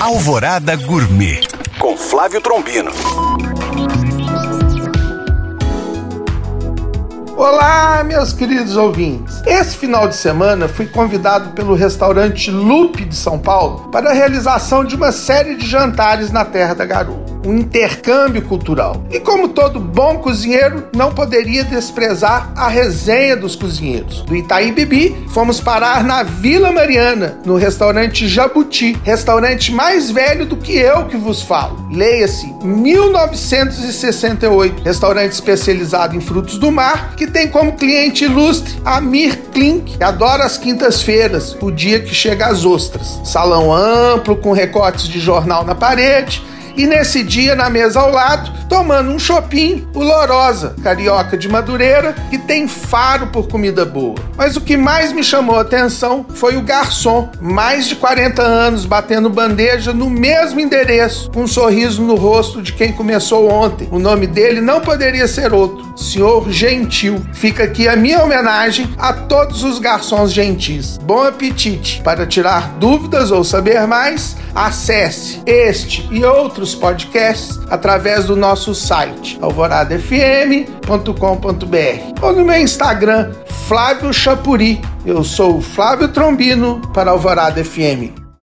Alvorada Gourmet com Flávio Trombino. Olá, meus queridos ouvintes. Esse final de semana fui convidado pelo restaurante Lupe de São Paulo para a realização de uma série de jantares na Terra da Garoa um intercâmbio cultural. E como todo bom cozinheiro, não poderia desprezar a resenha dos cozinheiros. Do Itaim Bibi, fomos parar na Vila Mariana, no restaurante Jabuti, restaurante mais velho do que eu que vos falo. Leia-se 1968, restaurante especializado em frutos do mar, que tem como cliente ilustre Amir Klink, que adora as quintas-feiras, o dia que chega às ostras. Salão amplo, com recortes de jornal na parede, e nesse dia, na mesa ao lado, tomando um chopin, o Lorosa, carioca de Madureira, que tem faro por comida boa. Mas o que mais me chamou a atenção foi o garçom, mais de 40 anos, batendo bandeja no mesmo endereço, com um sorriso no rosto de quem começou ontem. O nome dele não poderia ser outro, Senhor Gentil. Fica aqui a minha homenagem a todos os garçons gentis. Bom apetite! Para tirar dúvidas ou saber mais, acesse este e outros podcasts através do nosso site alvoradafm.com.br ou no meu Instagram Flávio Chapuri. Eu sou Flávio Trombino para Alvorada FM.